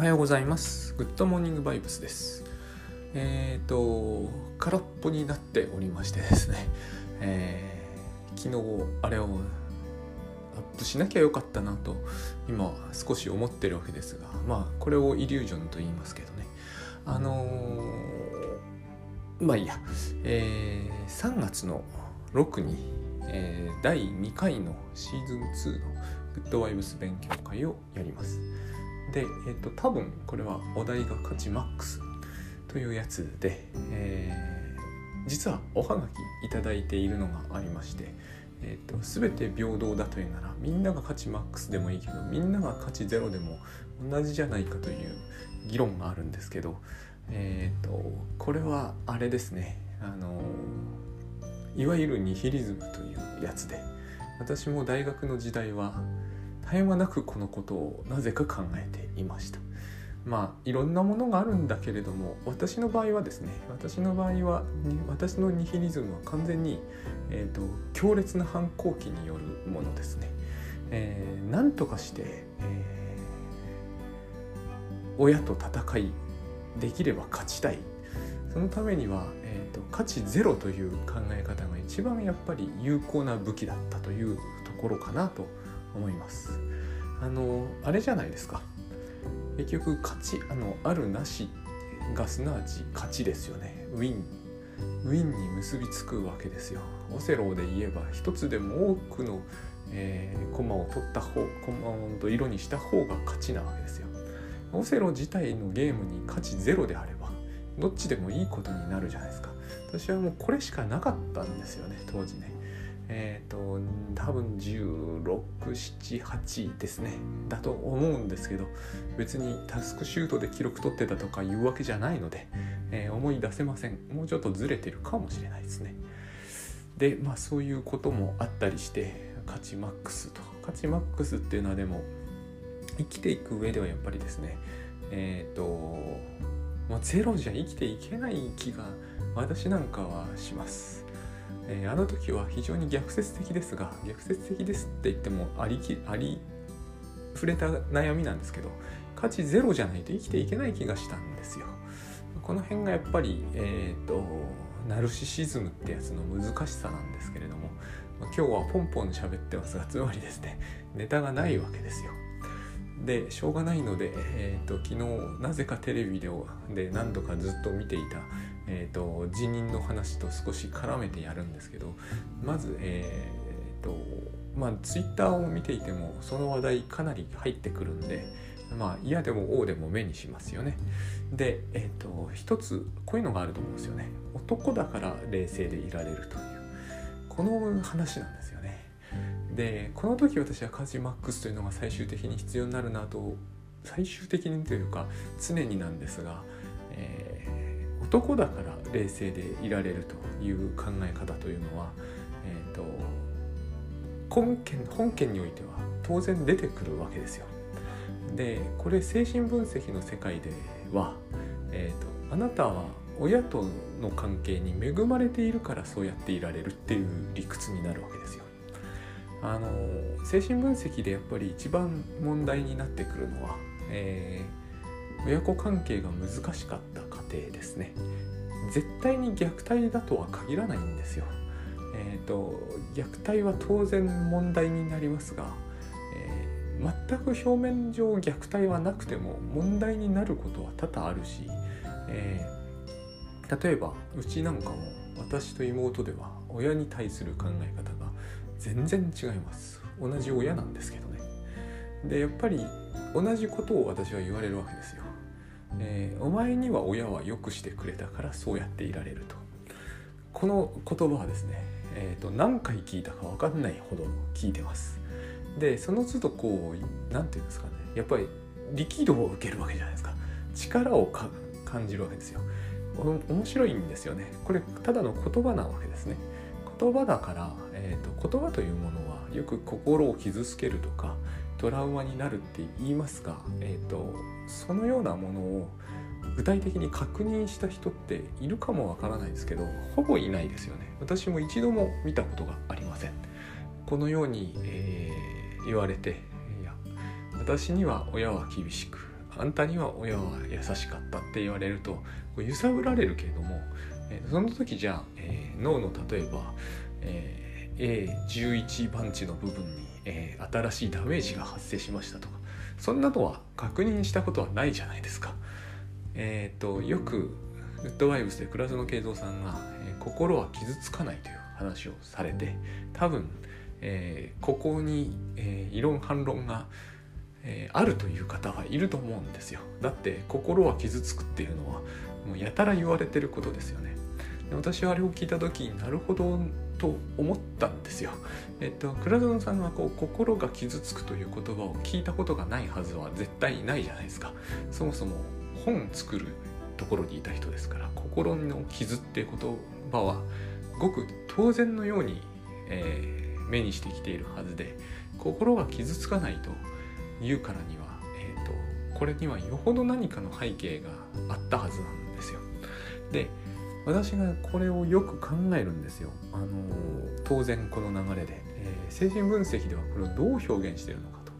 おはようございます。グッドモーニングバイブスです。えっ、と、空っぽになっておりましてですね、えー昨日あれをアップしなきゃよかったなと今少し思ってるわけですが、まあこれをイリュージョンと言いますけどね。あのーまあいいや、えー3月の6に、えー第2回のシーズン2のグッドワイブス勉強会をやります。で、えっと多分これはお題が価値マックスというやつで、えー実はおはがきいいているのがありまして、えっと全て平等だというならみんなが価値マックスでもいいけどみんなが価値ゼロでも同じじゃないかという議論があるんですけど、えっとこれはあれですね。あのいわゆるニヒリズムというやつで私も大学の時代はえ間なくこのことをなぜか考えていました。まあいろんなものがあるんだけれども私の場合はですね私の場合は私のニヒリズムは完全に、えー、と強烈な反抗期によるものですね、えー、なんとかして、えー親と戦いできれば勝ちたい。そのためには、えー、と価値ゼロという考え方が一番やっぱり有効な武器だったというところかなと思います。あのあれじゃないですか。結局勝ちあのあるなしがすなわち勝ちですよね。ウィンウィンに結びつくわけですよ。オセロで言えば一つでも多くの、えー、駒を取った方駒と色にした方が勝ちなわけですよ。オセロ自体のゲームに価値ゼロであればどっちでもいいことになるじゃないですか。私はもうこれしかなかったんですよね当時ね。えっ、ー、と多分1678ですね。だと思うんですけど別にタスクシュートで記録取ってたとかいうわけじゃないので、えー思い出せません。もうちょっとずれてるかもしれないですね。でまあそういうこともあったりして価値マックスとか。価値マックスっていうのはでも生きていく上ではやっぱりですねえっ、と、まあ、ゼロじゃ生きていけない気が私なんかはします。えーあの時は非常に逆説的ですが逆説的ですって言ってもありきあり触れた悩みなんですけど価値ゼロじゃないと生きていけない気がしたんですよ。この辺がやっぱりえっ、とナルシシズムってやつの難しさなんですけれども今日はポンポン喋ってますがつまりですねネタがないわけですよ。でしょうがないので、えー、と昨日なぜかテレビで何度かずっと見ていた、えー、と辞任の話と少し絡めてやるんですけどまずえっ、とまあツイッターを見ていてもその話題かなり入ってくるんでまあ嫌でも王でも目にしますよね。でえっ、と一つこういうのがあると思うんですよね。男だから冷静でいられるという。この話なんですよね。でこの時私は価値マックスというのが最終的に必要になるなと最終的にというか常になんですが、えー男だから冷静でいられるという考え方というのは、えー、と根拠本件においては当然出てくるわけですよ。でこれ精神分析の世界では、えー、とあなたは親との関係に恵まれているからそうやっていられるっていう理屈になるわけですよ。あの精神分析でやっぱり一番問題になってくるのは、えー親子関係が難しかった家庭ですね。絶対に虐待だとは限らないんですよ。えっ、と虐待は当然問題になりますが、えー全く表面上虐待はなくても問題になることは多々あるし、えー例えばうちなんかも私と妹では親に対する考え方が全然違います。同じ親なんですけどね。でやっぱり同じことを私は言われるわけですよ、えーお前には親は良くしてくれたからそうやっていられると。この言葉はですね、えーと何回聞いたか分かんないほど聞いてます。でその都度こう何て言うんですかねやっぱり力道を受けるわけじゃないですか。力を感じるわけですよ。お面白いんですよね。これただの言葉なわけですね。言葉だから、えー、と言葉というものはよく心を傷つけるとかトラウマになるって言いますが、えー、とそのようなものを具体的に確認した人っているかもわからないですけどほぼいないですよね。私も一度も見たことがありません。このように、えー言われていや私には親は厳しくあんたには親は優しかったって言われると揺さぶられるけれども、えー、その時じゃあ、えー、脳の例えば、えー、A11 番地の部分に、えー、新しいダメージが発生しましたとかそんなのは確認したことはないじゃないですか。えっ、ー、とよくウッドワイブスで倉園慶三さんが、えー、心は傷つかないという話をされて多分、えー、ここに、えー、異論反論が、えー、あるという方はいると思うんですよだって心は傷つくっていうのはもうやたら言われてることですよね私はあれを聞いた時になるほどと思ったんですよ えっと倉園さんはこう心が傷つくという言葉を聞いたことがないはずは絶対ないじゃないですかそもそも本作るところにいた人ですから心の傷っていう言葉はごく当然のように、えー、目にしてきているはずで心が傷つかないというからには、えーと、これにはよほど何かの背景があったはずなんですよ。で私がこれをよく考えるんですよ。あの当然この流れで、えー、精神分析ではこれをどう表現しているのかと。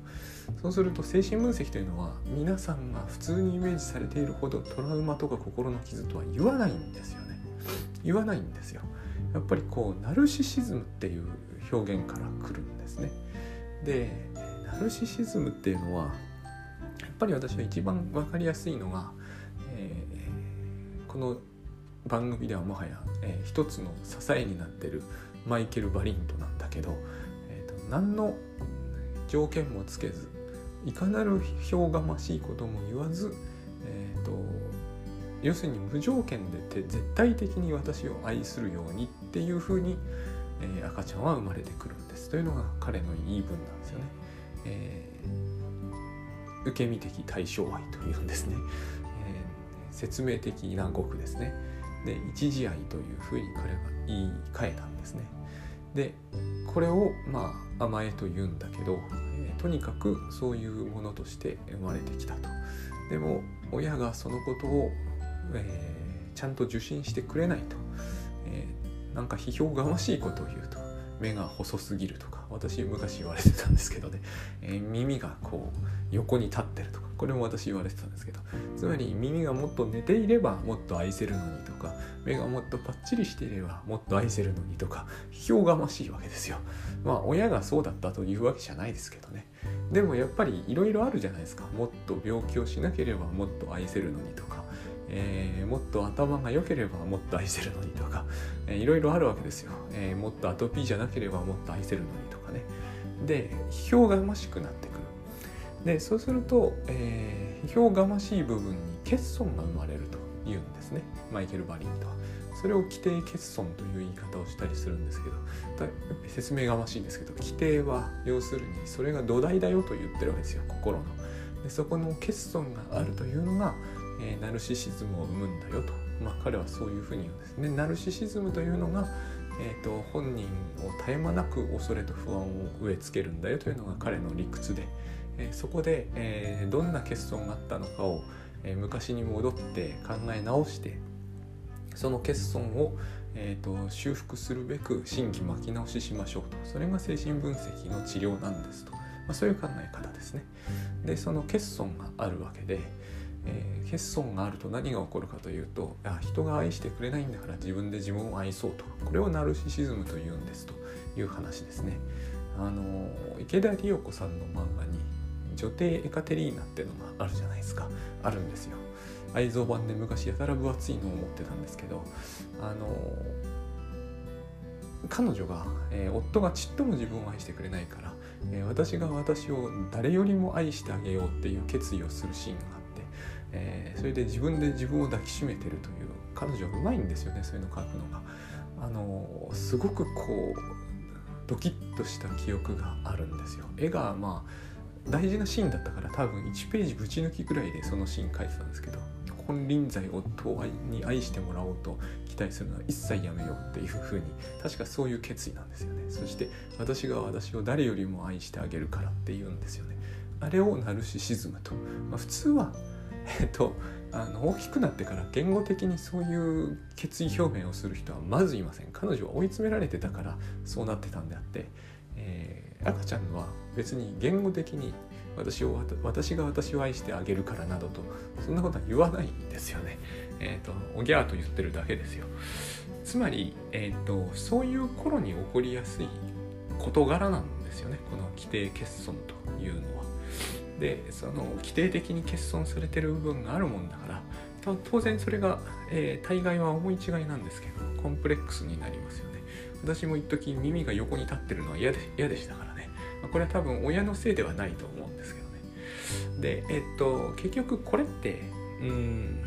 そうすると精神分析というのは皆さんが普通にイメージされているほどトラウマとか心の傷とは言わないんですよね。言わないんですよ。やっぱりこうナルシシズムっていう表現から来るんですね。でナルシシズムっていうのはやっぱり私は一番分かりやすいのが、えー、この番組ではもはや、えー、一つの支えになってるマイケル・バリントなんだけど、えーと、何の条件もつけずいかなる評がましいことも言わず、えーと要するに無条件でて絶対的に私を愛するようにっていうふうに、えー、赤ちゃんは生まれてくるんですというのが彼の言い分なんですよね。えー、受け身的対象愛というんですね、えー、説明的な語句ですね。で一時愛というふうに彼は言い換えたんですね。でこれをまあ甘えと言うんだけど、え、とにかくそういうものとして生まれてきたと。でも親がそのことをえー、ちゃんと受信してくれないと、えー、なんか批評がましいことを言うと目が細すぎるとか私昔言われてたんですけどね、えー、耳がこう横に立ってるとかこれも私言われてたんですけどつまり耳がもっと寝ていればもっと愛せるのにとか目がもっとパッチリしていればもっと愛せるのにとか批評がましいわけですよ。まあ親がそうだったというわけじゃないですけどね。でもやっぱりいろいろあるじゃないですか。もっと病気をしなければもっと愛せるのにとかえー、もっと頭が良ければもっと愛せるのにとか、えー、いろいろあるわけですよ、えー、もっとアトピーじゃなければもっと愛せるのにとかね。で批評がましくなってでそうすると、えー、批評がましい部分に欠損が生まれるというんですね。マイケル・バリンとは。それを規定欠損という言い方をしたりするんですけど説明がましいんですけど規定は要するにそれが土台だよと言ってるわけですよ心の。でそこの欠損があるというのがえー、ナルシシズムを生むんだよと、まあ、彼はそういうふうに言うんです。ね。ナルシシズムというのが、えーと、本人を絶え間なく恐れと不安を植え付けるんだよというのが彼の理屈で、え、そこで、え、どんな欠損があったのかを、え、昔に戻って考え直してその欠損を、えーと、修復するべく新規巻き直ししましょうと。それが精神分析の治療なんですと、まあ、そういう考え方ですね。でその欠損があるわけで、えー、欠損があると何が起こるかというとあ人が愛してくれないんだから自分で自分を愛そうと。これをナルシシズムというんですという話ですね。あの池田理代子さんの漫画に女帝エカテリーナっていうのがあるじゃないですかあるんですよ愛蔵版で昔やたら分厚いのを持ってたんですけどあの彼女が、えー、夫がちっとも自分を愛してくれないから、えー、私が私を誰よりも愛してあげようっていう決意をするシーンがあってえー、それで自分で自分を抱きしめてるという彼女はうまいんですよねそういうのを書くのが。あのすごくこうドキッとした記憶があるんですよ。絵がまあ大事なシーンだったから多分1ページぶち抜きぐらいでそのシーン書いてたんですけど金輪際夫に愛してもらおうと期待するのは一切やめようっていうふうに確かそういう決意なんですよね。そして私が私を誰よりも愛してあげるからっていうんですよね。あれをナルシシズムと、まあ、普通は えっとあの大きくなってから言語的にそういう決意表明をする人はまずいません。彼女は追い詰められてたからそうなってたんであって、えー、赤ちゃんは別に言語的に私を私が私を愛してあげるからなどとそんなことは言わないんですよね。えっ、ー、とおぎゃーと言ってるだけですよ。つまり、えーと、そういう頃に起こりやすい事柄なんですよねこの規定欠損というのは。でその規定的に欠損されてる部分があるもんだから当然それが、えー、大概は思い違いなんですけどコンプレックスになりますよね。私も一時耳が横に立ってるのは嫌で嫌でしたから。これは多分親のせいではないと思うんですけどね。で、えっと、結局これって、うん、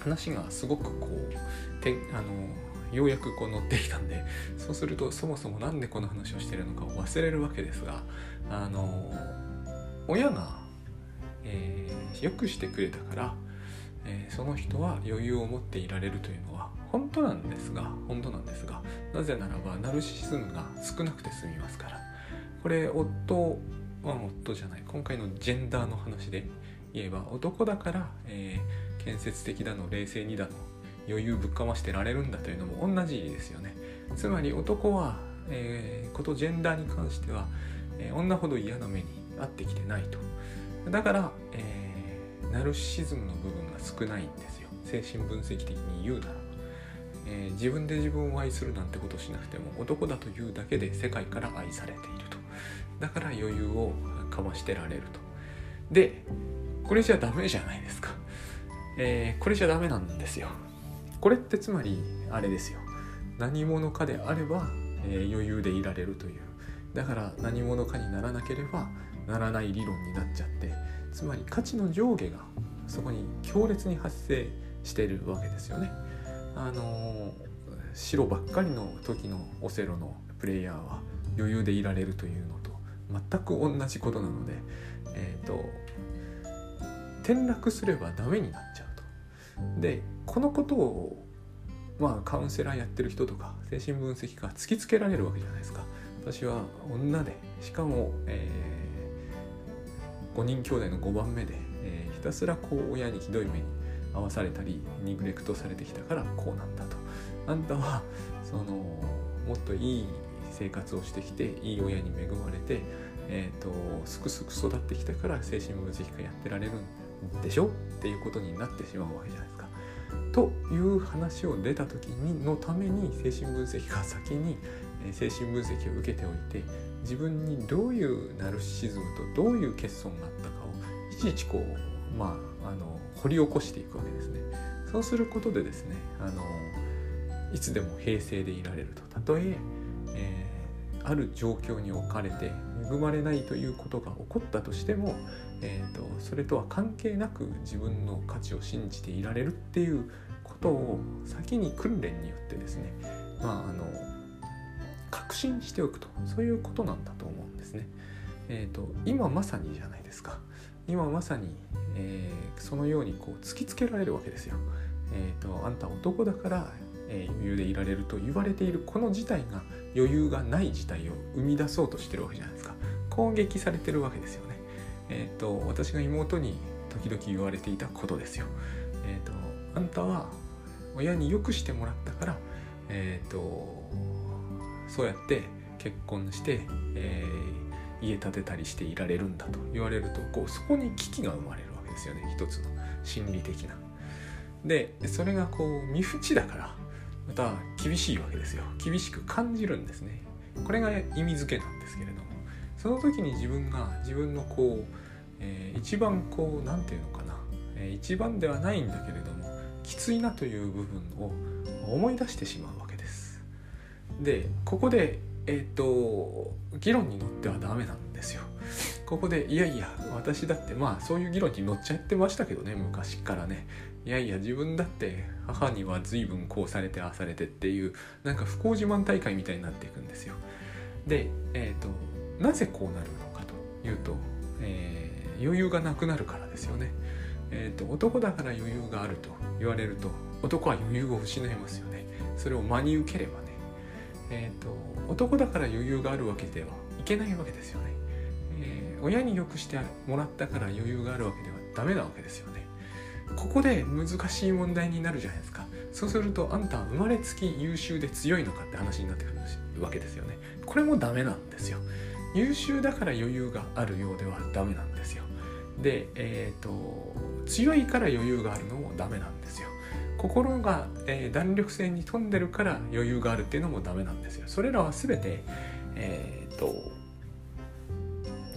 話がすごくこう、てあの、ようやくこう乗ってきたんで、そうするとそもそも何でこの話をしてるのかを忘れるわけですが、あの、親が、えー、よくしてくれたから、えー、その人は余裕を持っていられるというのは本当なんですが本当なんですがなぜならばナルシズムが少なくて済みますからこれ夫は夫じゃない。今回のジェンダーの話で言えば男だから、えー、建設的だの冷静にだの余裕ぶっかましてられるんだというのも同じですよね。つまり男は、えー、ことジェンダーに関しては、えー、女ほど嫌な目に遭ってきてないと。だから、えー、ナルシズムの部分が少ないんですよ。精神分析的に言うなら。えー、自分で自分を愛するなんてことしなくても男だというだけで世界から愛されている。だから余裕をかましてられると。でこれじゃダメじゃないですか、えー、これじゃダメなんですよ。これってつまりあれですよ。何者かであれば、えー、余裕でいられるという。だから何者かにならなければならない理論になっちゃって。つまり価値の上下がそこに強烈に発生しているわけですよね。あの白ばっかりの時のオセロのプレイヤーは余裕でいられるというのと。全く同じことなので、えーと、転落すればダメになっちゃうと。でこのことをまあカウンセラーやってる人とか精神分析家突きつけられるわけじゃないですか。私は女でしかも、えー、5人兄弟の5番目で、えー、ひたすらこう親にひどい目に合わされたりニグレクトされてきたからこうなんだとあんたはそのもっといい生活をしてきていい親に恵まれて、えーと、すくすく育ってきたから精神分析家やってられるんでしょ？っていうことになってしまうわけじゃないですか。という話を出た時にのために精神分析家先に精神分析を受けておいて自分にどういうナルシズムとどういう欠損があったかをいちいちこうまああの掘り起こしていくわけですね。そうすることでですねあのいつでも平静でいられるとたとええー、ある状況に置かれて恵まれないということが起こったとしても、えーと、それとは関係なく自分の価値を信じていられるっていうことを先に訓練によってですねまああの確信しておくとそういうことなんだと思うんですね。えーと今まさにじゃないですか今まさに、えー、そのようにこう突きつけられるわけですよ。えーと、あんた男だから、えー、余裕でいられると言われているこの事態が余裕がない事態を生み出そうとしてるわけじゃないですか。攻撃されてるわけですよね。えっ、ー、と私が妹に時々言われていたことですよ。えっ、ー、とあんたは親によくしてもらったから、えっ、とそうやって結婚して、えー家建てたりしていられるんだと言われるとこうそこに危機が生まれるわけですよね一つの心理的な。でそれがこう身内だからまた厳しいわけですよ。厳しく感じるんですね。これが意味付けなんですけれどもその時に自分が自分のこう、えー、一番こう何て言うのかな、えー、一番ではないんだけれどもきついなという部分を思い出してしまうわけです。でここでえっ、ー、と議論に乗ってはダメなんですよ。ここでいやいや私だってまあそういう議論に乗っちゃってましたけどね昔からねいやいや自分だって母には随分こうされてああされてっていうなんか不幸自慢大会みたいになっていくんですよ。で、えーと、なぜこうなるのかというと、えー、余裕がなくなるからですよね。えーと男だから余裕があると言われると男は余裕を失いますよね。それを真に受ければねえーと、男だから余裕があるわけではいけないわけですよね、親によくしてもらったから余裕があるわけではダメなわけですよね。ここで難しい問題になるじゃないですか。そうするとあんたは生まれつき優秀で強いのかって話になってくるわけですよね。これもダメなんですよ。優秀だから余裕があるようではダメなんですよ。で、えーと、強いから余裕があるのもダメなんですよ。心が、えー、弾力性に富んでるから余裕があるっていうのもダメなんですよ。それらは全てえっ、ー、と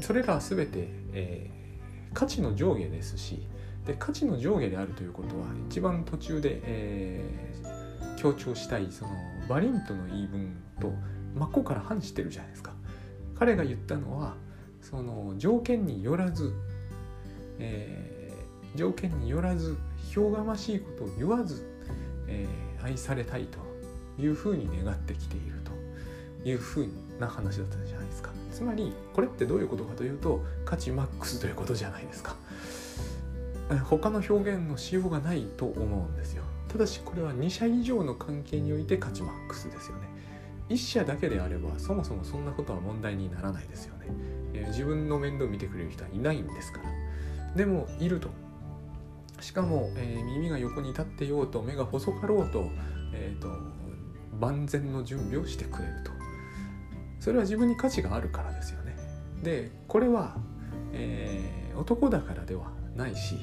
それらは全て、えー、価値の上下ですしで価値の上下であるということは一番途中で、えー、強調したいそのバリントの言い分と真っ向から反してるじゃないですか。彼が言ったのはその条件によらず、えー、条件によらず評がましいことを言わず、えー、愛されたいというふうに願ってきているというふうな話だったじゃないですか。つまりこれってどういうことかというと価値マックスということじゃないですか。他の表現のしようがないと思うんですよ。ただしこれは2社以上の関係において価値マックスですよね。1社だけであればそもそもそんなことは問題にならないですよね、えー、自分の面倒見てくれる人はいないんですから。でもいると。しかも、えー、耳が横に立ってようと目が細かろうと,、えーと、万全の準備をしてくれると。それは自分に価値があるからですよねでこれは、えー、男だからではないし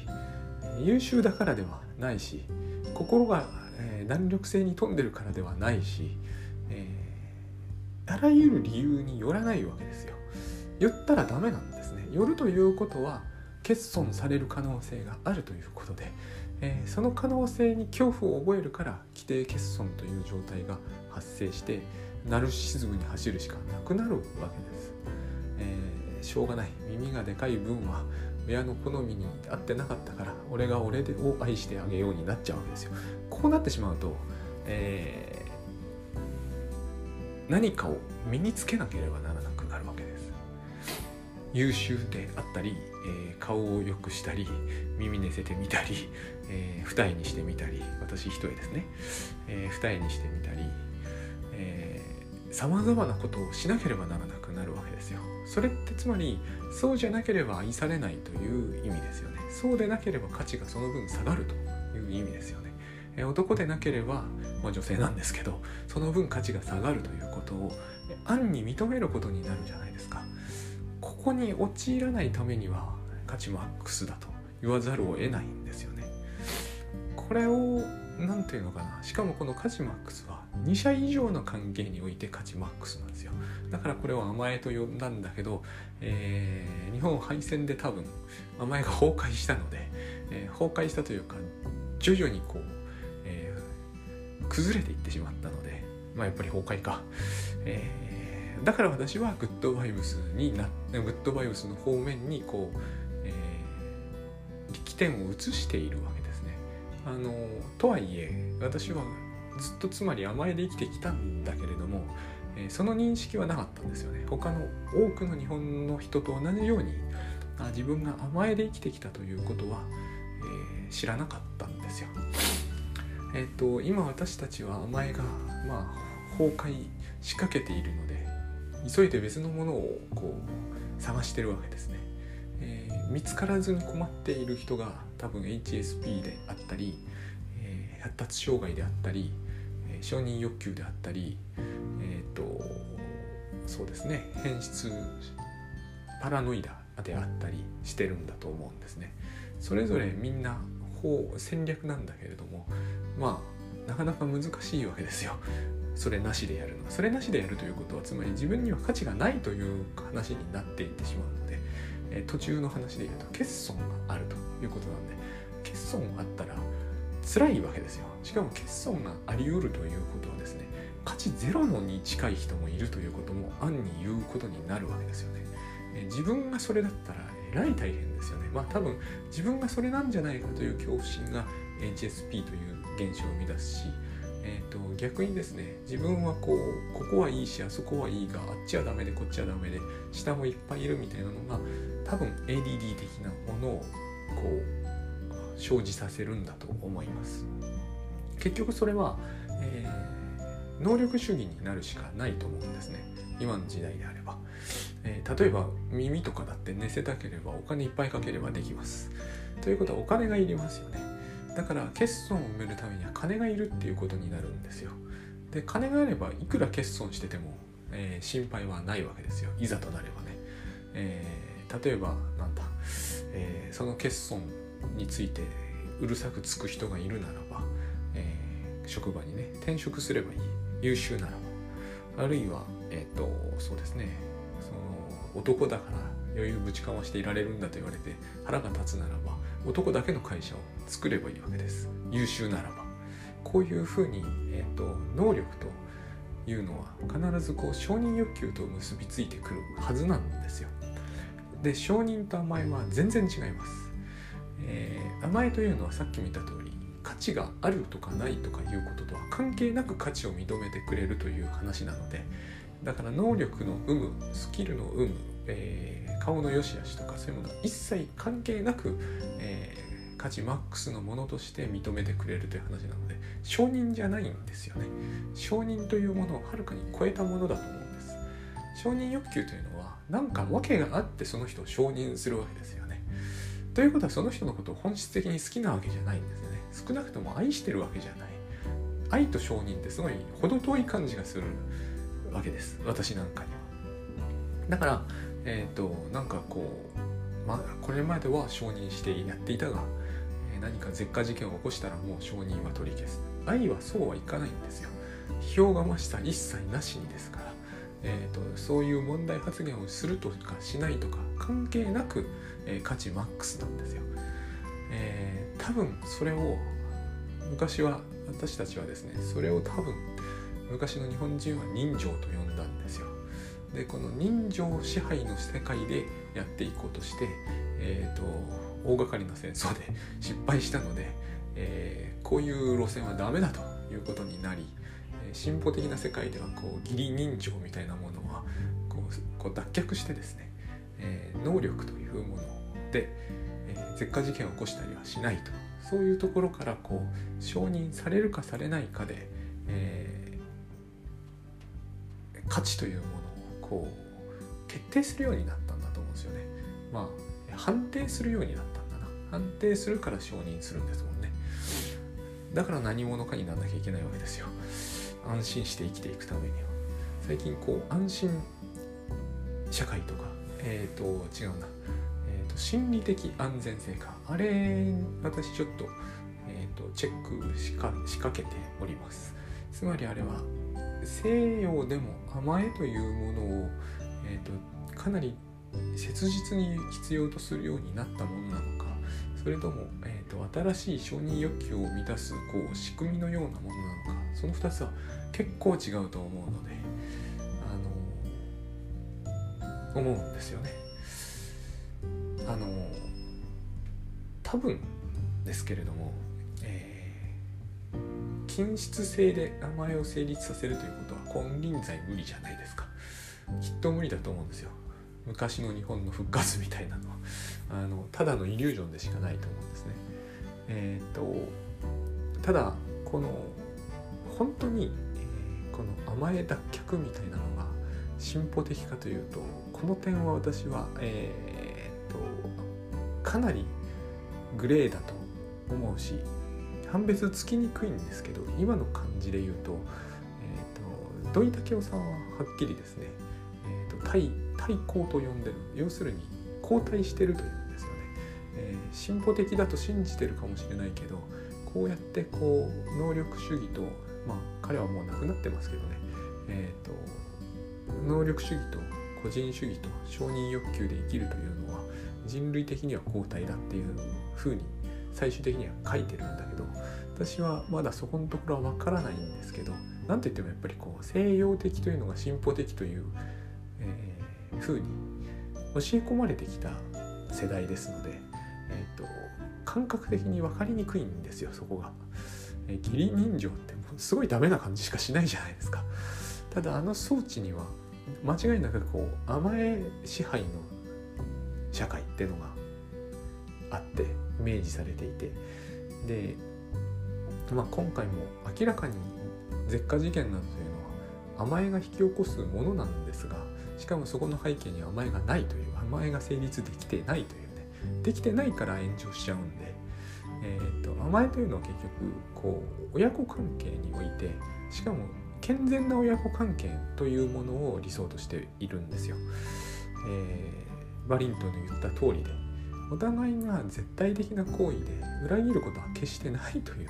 優秀だからではないし心が、えー、弾力性に富んでるからではないし、えー、あらゆる理由によらないわけですよ。言ったらダメなんですね。よるということは欠損される可能性があるということで、えー、その可能性に恐怖を覚えるから規定欠損という状態が発生してナルシズムに走るしかなくなるわけです。えー、しょうがない耳がでかい分は親の好みに合ってなかったから俺が俺でを愛してあげようになっちゃうわけですよ。こうなってしまうと、えー、何かを身につけなければならなくなるわけです。優秀であったり、えー、顔を良くしたり耳寝せてみたり、えー、二重にしてみたり私一重ですね、えー、二重にしてみたりさまざまなことをしなければならなくなるわけですよ。それってつまりそうじゃなければ愛されないという意味ですよね。そうでなければ価値がその分下がるという意味ですよね。え男でなければ、まあ、女性なんですけどその分価値が下がるということを暗に認めることになるじゃないですか。ここに陥らないためには価値マックスだと言わざるを得ないんですよね。これを何て言うのかなしかもこの価値マックス2社以上の関係において価値マックスなんですよ。だからこれを甘えと呼んだんだけど、えー、日本敗戦で多分甘えが崩壊したので、えー、崩壊したというか徐々にこう、えー、崩れていってしまったのでまあやっぱり崩壊か、えー、だから私はグッドバイブスになグッドバイブスの方面にこう、えー、力点を移しているわけですね。あのとはいえ私はずっとつまり甘えで生きてきたんだけれども、えー、その認識はなかったんですよね。他の多くの日本の人と同じようにあ自分が甘えで生きてきたということは、えー、知らなかったんですよ。えっ、と今私たちは甘えがまあ崩壊しかけているので急いで別のものをこう探してるわけですね、えー、見つからずに困っている人が多分 HSP であったり、え、発達障害であったり承認欲求であったり、えーと、そうですね変質パラノイダであったりしてるんだと思うんですね。それぞれみんな法戦略なんだけれどもまあなかなか難しいわけですよ。それなしでやるのはそれなしでやるということはつまり自分には価値がないという話になっていってしまうので、え途中の話で言うと欠損があるということなんで欠損があったら辛いわけですよしかも欠損があり得るということはですね価値ゼロのに近い人もいるということも暗に言うことになるわけですよね。自分がそれだったらえらい大変ですよね。まあ多分自分がそれなんじゃないかという恐怖心が HSP という現象を生み出すしえーと、逆にですね自分はこうここはいいしあそこはいいがあっちはダメでこっちはダメで下もいっぱいいるみたいなのが多分 ADD 的なものをこう生じさせるんだと思います。結局それは、えー、能力主義になるしかないと思うんですね。今の時代であれば、えー、例えば耳とかだって寝せたければお金いっぱいかければできます。ということはお金がいりますよね。だから欠損を埋めるためには金がいるっていうことになるんですよ。で金があればいくら欠損してても、えー、心配はないわけですよ。いざとなればね。えー、例えばなんだ、えー、その欠損についてうるさくつく人がいるなら、職場にね転職すればいい。優秀なら。ばあるいはえっ、とそうですね。その男だから余裕ぶちかましていられるんだと言われて腹が立つならば男だけの会社を作ればいいわけです。優秀ならば。こういうふうに、えーと、能力というのは必ずこう承認欲求と結びついてくるはずなんですよ。で承認と甘えは全然違います、えー、甘えというのはさっき見た通り価値があるとかないとかいうこととは関係なく価値を認めてくれるという話なのでだから能力の有無スキルの有無、えー、顔の良し悪しとかそういうものは一切関係なく、えー、価値マックスのものとして認めてくれるという話なので承認じゃないんですよね。承認というものをはるかに超えたものだと思うんです。承認欲求というのは何か訳があってその人を承認するわけですよね。ということはその人のことを本質的に好きなわけじゃないんですね。少なくとも愛してるわけじゃない。愛と承認ってすごい程遠い感じがするわけです。私なんかには。だからえっ、ー、となんかこう、ま、これまでは承認してやっていたが、何か絶火事件を起こしたらもう承認は取り消す。愛はそうはいかないんですよ。批評がました一切なしにですから、えーと、そういう問題発言をするとかしないとか関係なく、えー、価値マックスなんですよ、多分それを昔は私たちはですねそれを多分昔の日本人は人情と呼んだんですよ。でこの人情支配の世界でやっていこうとして、えーと、大掛かりな戦争で 失敗したので、えー、こういう路線はダメだということになり進歩的な世界ではこう義理人情みたいなものはこうこう脱却してですね、えー、能力というもので、えー、絶火事件を起こしたりはしないとそういうところからこう承認されるかされないかで、えー、価値というものをこう決定するようになったんだと思うんですよね。まあ判定するようになったんだな。判定するから承認するんですもんね。だから何者かにならなきゃいけないわけですよ。安心して生きていくためには。最近こう安心社会とか、えっ、ー、と違うな、と、心理的安全性かあれ私ちょっと,、えーと、チェックしか仕掛けております。つまりあれは西洋でも甘えというものを、えーと、かなり切実に必要とするようになったものなのかそれとも、えーと、新しい承認欲求を満たすこう仕組みのようなものなのかその2つは結構違うと思うのであの思うんですよね。あの多分ですけれどもえ均質性で名前を成立させるということは金輪際無理じゃないですか。きっと無理だと思うんですよ。昔の日本の復活みたいなのは。あのただのイリュージョンでしかないと思うんですね。えっ、とただこの本当に、えー、この甘え脱却みたいなのが進歩的かというとこの点は私はえっ、とかなりグレーだと思うし判別つきにくいんですけど今の感じで言うと,、えーと、土井武雄さんははっきりですね、えーと、対対抗と呼んでる要するに後退してるというんですよね、えー、進歩的だと信じてるかもしれないけどこうやってこう能力主義とまあ彼はもう亡くなってますけどね。え、ー、と能力主義と個人主義と承認欲求で生きるという人類的には後退だっていうふうに最終的には書いてるんだけど私はまだそこのところは分からないんですけど何といってもやっぱりこう西洋的というのが進歩的という、えー、風に教え込まれてきた世代ですので、えーと、感覚的に分かりにくいんですよそこが。えー、義理人情ってもうすごいダメな感じしかしないじゃないですか。ただあの装置には間違いなくこう甘え支配の社会っていうのがあってイメージされていてで、まあ、今回も明らかに絶火事件などというのは甘えが引き起こすものなんですがしかもそこの背景に甘えがないという甘えが成立できてないというねできてないから炎上しちゃうんで、えーと、甘えというのは結局こう親子関係においてしかも健全な親子関係というものを理想としているんですよ。えバリントンの言った通りでお互いが絶対的な行為で裏切ることは決してないという、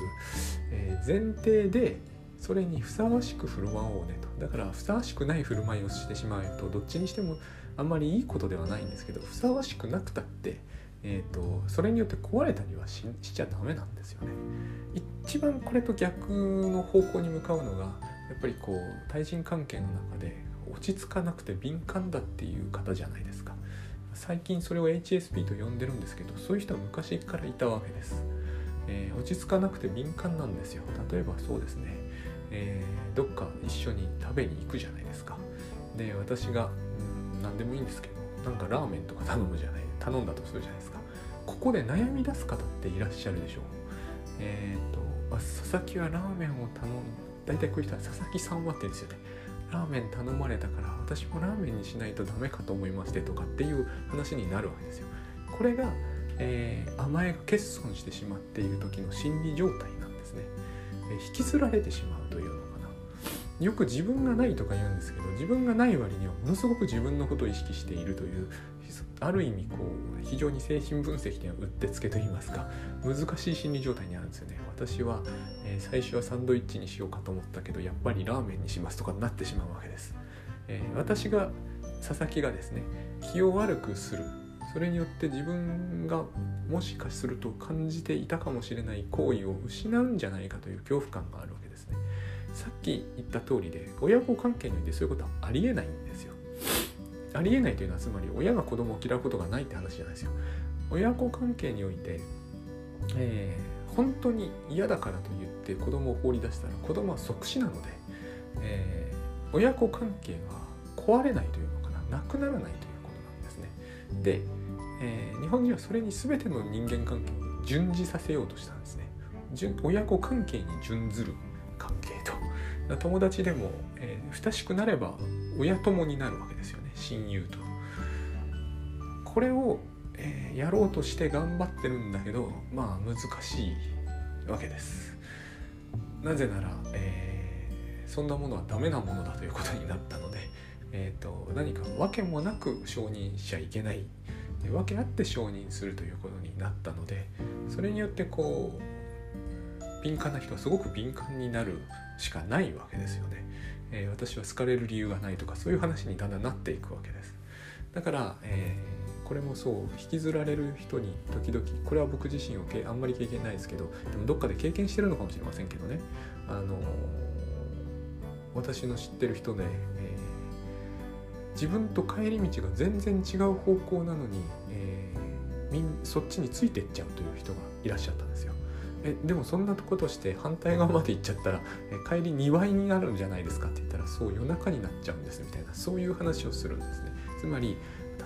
え、前提でそれにふさわしく振る舞おうねとだからふさわしくない振る舞いをしてしまうとどっちにしてもあんまりいいことではないんですけどふさわしくなくたって、えーと、それによって壊れたりはしちゃダメなんですよね。一番これと逆の方向に向かうのがやっぱりこう対人関係の中で落ち着かなくて敏感だっていう方じゃないですか。最近それを HSP と呼んでるんですけどそういう人は昔からいたわけです、えー、落ち着かなくて敏感なんですよ。例えばそうですね、えー、どっか一緒に食べに行くじゃないですか。で私がうん何でもいいんですけどなんかラーメンとか頼むじゃない。頼んだとするじゃないですか。ここで悩み出す方っていらっしゃるでしょう。えっ、ー、と佐々木はラーメンを頼んだ大体こういう人は佐々木さんはって言うんですよね。ラーメン頼まれたから私もラーメンにしないとダメかと思いましてとかっていう話になるわけですよ。これが、えー、甘えが欠損してしまっている時の心理状態なんですね。えー、引きずられてしまうというのかな。よく自分がないとか言うんですけど自分がない割にはものすごく自分のことを意識しているというある意味こう非常に精神分析にはうってつけと言いますか難しい心理状態にあるんですよね。私は、えー、最初はサンドイッチにしようかと思ったけどやっぱりラーメンにしますとかになってしまうわけです、えー、私が佐々木がですね気を悪くする。それによって自分がもしかすると感じていたかもしれない行為を失うんじゃないかという恐怖感があるわけですね。さっき言った通りで親子関係においてそういうことはありえない。んありえないというのはつまり親が子供を嫌うことがないって話じゃないですよ。親子関係において、えー、本当に嫌だからと言って子供を放り出したら子供は即死なので、えー、親子関係は壊れないというのかななくならないということなんですね。で、えー、日本人はそれに全ての人間関係を順次させようとしたんですね。親子関係に準ずる関係と。友達でも、えー、親しくなれば親友になるわけですよね。親友と。これを、えー、やろうとして頑張ってるんだけどまあ難しいわけです。なぜなら、えー、そんなものはダメなものだということになったので、えーと、何か訳もなく承認しちゃいけない訳あって承認するということになったのでそれによってこう敏感な人はすごく敏感になるしかないわけですよね。えー、私は好かれる理由がないとかそういう話にだんだんなっていくわけですだから、えー、これもそう引きずられる人に時々これは僕自身をあんまり経験ないですけどでもどっかで経験してるのかもしれませんけどねあの私の知ってる人で、え、自分と帰り道が全然違う方向なのに、えー、みんそっちについてっちゃうという人がいらっしゃったんですよ。えでもそんなことして反対側まで行っちゃったらえ帰り2倍になるんじゃないですか？って言ったらそう夜中になっちゃうんですみたいな。そういう話をするんですね。つまり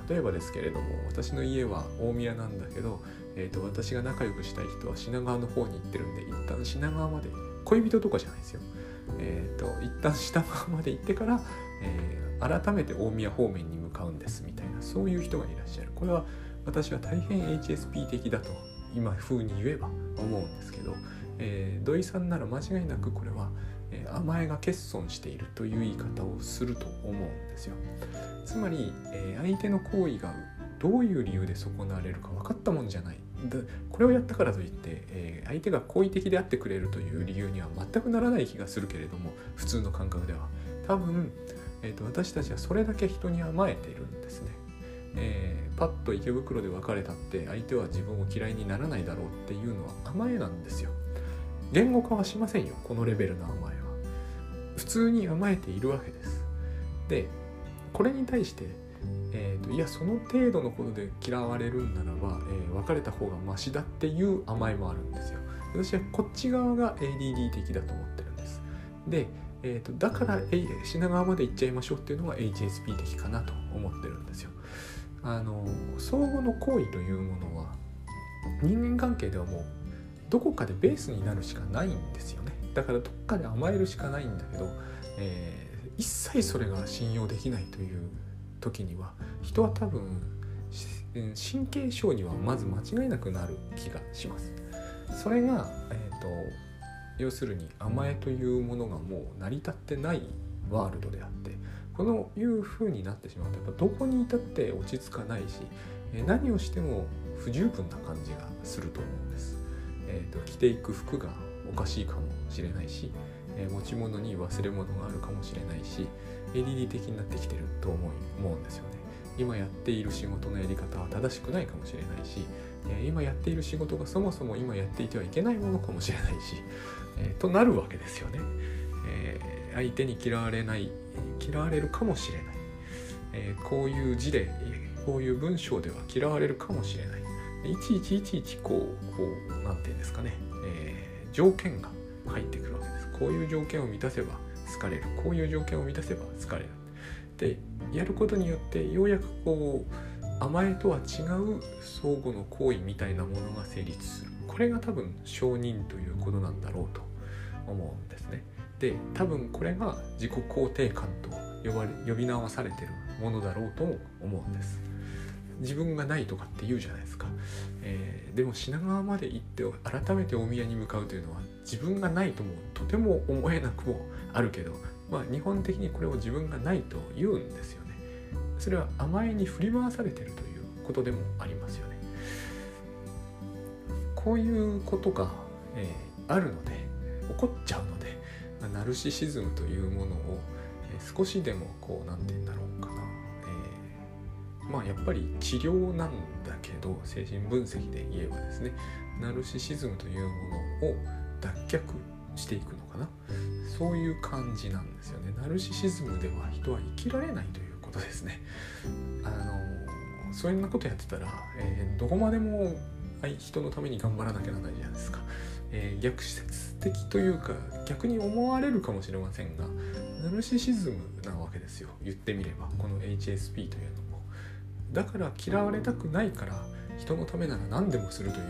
例えばですけれども私の家は大宮なんだけど、えーと、私が仲良くしたい人は品川の方に行ってるんで一旦品川まで恋人とかじゃないですよ。えっ、ー、と一旦品川まで行ってから、えー、改めて大宮方面に向かうんですみたいな。そういう人がいらっしゃる。これは私は大変 HSP 的だと今風に言えば思うんですけど、えー、土井さんなら間違いなくこれは、えー、甘えが欠損しているという言い方をすると思うんですよ。つまり、えー、相手の行為がどういう理由で損なわれるか分かったもんじゃない。でこれをやったからといって、えー、相手が好意的であってくれるという理由には全くならない気がするけれども普通の感覚では多分、えーと私たちはそれだけ人に甘えているんですね。えー、パッと池袋で別れたって相手は自分を嫌いにならないだろうっていうのは甘えなんですよ。言語化はしませんよこのレベルの甘えは。普通に甘えているわけです。でこれに対して、えーと、いやその程度のことで嫌われるんならば、えー、別れた方がマシだっていう甘えもあるんですよ。私はこっち側が ADD 的だと思ってるんです。で、えーと、だから品川まで行っちゃいましょうっていうのが HSP 的かなと思ってるんですよ。あの相互の行為というものは人間関係ではもうどこかでベースになるしかないんですよね。だからどっかで甘えるしかないんだけど、えー、一切それが信用できないという時には人は多分神経症にはまず間違いなくなる気がします。それが、えーと、要するに甘えというものがもう成り立ってないワールドであってこのいう風になってしまうとやっぱどこにいたって落ち着かないし何をしても不十分な感じがすると思うんです。えーと、着ていく服がおかしいかもしれないし、えー、持ち物に忘れ物があるかもしれないし ADD 的になってきてると思い思うんですよね。今やっている仕事のやり方は正しくないかもしれないし、えー、今やっている仕事がそもそも今やっていてはいけないものかもしれないし、えー、となるわけですよね。えー、相手に嫌われない嫌われるかもしれない、えー、こういう字でこういう文章では嫌われるかもしれない。いちいちいちいちこうこう何て言うんですかね、えー、条件が入ってくるわけです。こういう条件を満たせば好かれる。こういう条件を満たせば好かれる。でやることによってようやくこう甘えとは違う相互の行為みたいなものが成立する。これが多分承認ということなんだろうと思うんですね。で多分これが自己肯定感と呼ばれ呼び名されてるものだろうと思うんです。自分がないとかって言うじゃないですか、えー、でも品川まで行って改めてお宮に向かうというのは自分がないともとても思えなくもあるけどまあ日本的にこれを自分がないと言うんですよね。それは甘えに振り回されてるということでもありますよね。こういうことが、えー、あるので起こっちゃうのでナルシシズムというものを、少しでもこう何て言うんだろうかな、えー、まあやっぱり治療なんだけど精神分析で言えばですねナルシシズムというものを脱却していくのかな。そういう感じなんですよね。ナルシシズムでは人は生きられないということですね。あのそうなことやってたら、えー、どこまでも人のために頑張らなきゃならないじゃないですか。えー、逆説的というか逆に思われるかもしれませんがナルシシズムなわけですよ。言ってみればこの HSP というのも。だから嫌われたくないから人のためなら何でもするという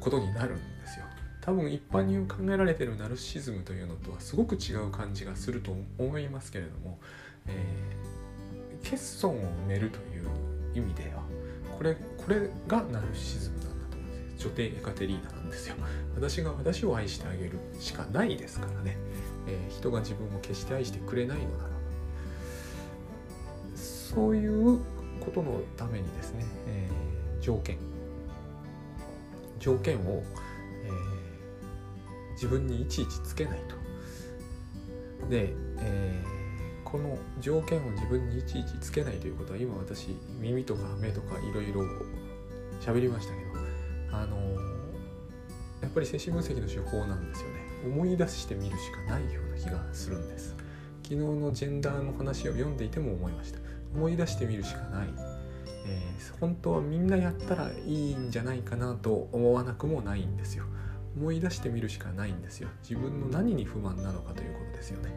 ことになるんですよ。多分一般に考えられてるナルシシズムというのとはすごく違う感じがすると思いますけれども、えー、欠損を埋めるという意味ではこれこれがナルシズムなんです女帝エカテリーナなんですよ。私が私を愛してあげるしかないですからね、えー、人が自分を決して愛してくれないのならそういうことのためにですね、えー、条件。条件を、えー、自分にいちいちつけないと。で、えー、この条件を自分にいちいちつけないということは今私耳とか目とかいろいろ喋りましたけどあのやっぱり精神分析の手法なんですよね。思い出してみるしかないような気がするんです。昨日のジェンダーの話を読んでいても思いました。思い出してみるしかない、えー、本当はみんなやったらいいんじゃないかなと思わなくもないんですよ。思い出してみるしかないんですよ。自分の何に不満なのかということですよね、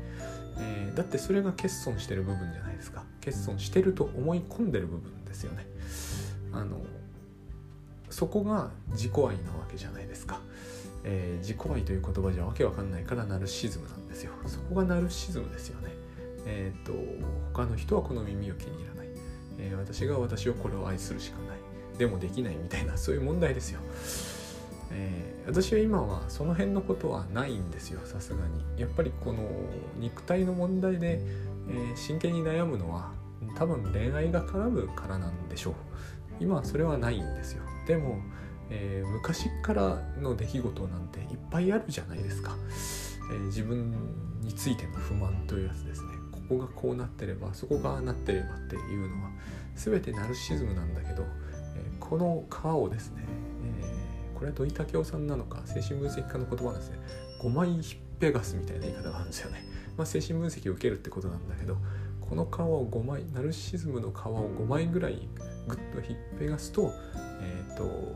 えー、だってそれが欠損してる部分じゃないですか。欠損してると思い込んでる部分ですよね。あのそこが自己愛なわけじゃないですか、えー、自己愛という言葉じゃわけわかんないからナルシズムなんですよ。そこがナルシズムですよね。えっ、と他の人はこの耳を気に入らない、えー、私が私をこれを愛するしかない。でもできないみたいなそういう問題ですよ。えー、私は今はその辺のことはないんですよさすがに。やっぱりこの肉体の問題で、えー、真剣に悩むのは多分恋愛が絡むからなんでしょう。今はそれはないんですよ。でも、えー、昔からの出来事なんていっぱいあるじゃないですか、えー、自分についての不満というやつですね。ここがこうなってればそこがなってればっていうのは全てナルシズムなんだけど、えー、この皮をですね、えこれは土井武雄さんなのか精神分析家の言葉なんですね。5枚ひっぺがすみたいな言い方があるんですよね、まあ、精神分析を受けるってことなんだけどこの皮を5枚ナルシズムの皮を5枚ぐらいグッと引っぺがすと,、えーと、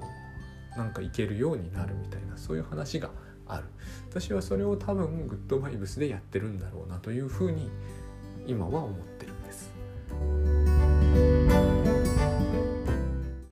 なんかいけるようになるみたいなそういう話がある私はそれを多分グッドバイブスでやってるんだろうなというふうに今は思ってるんです。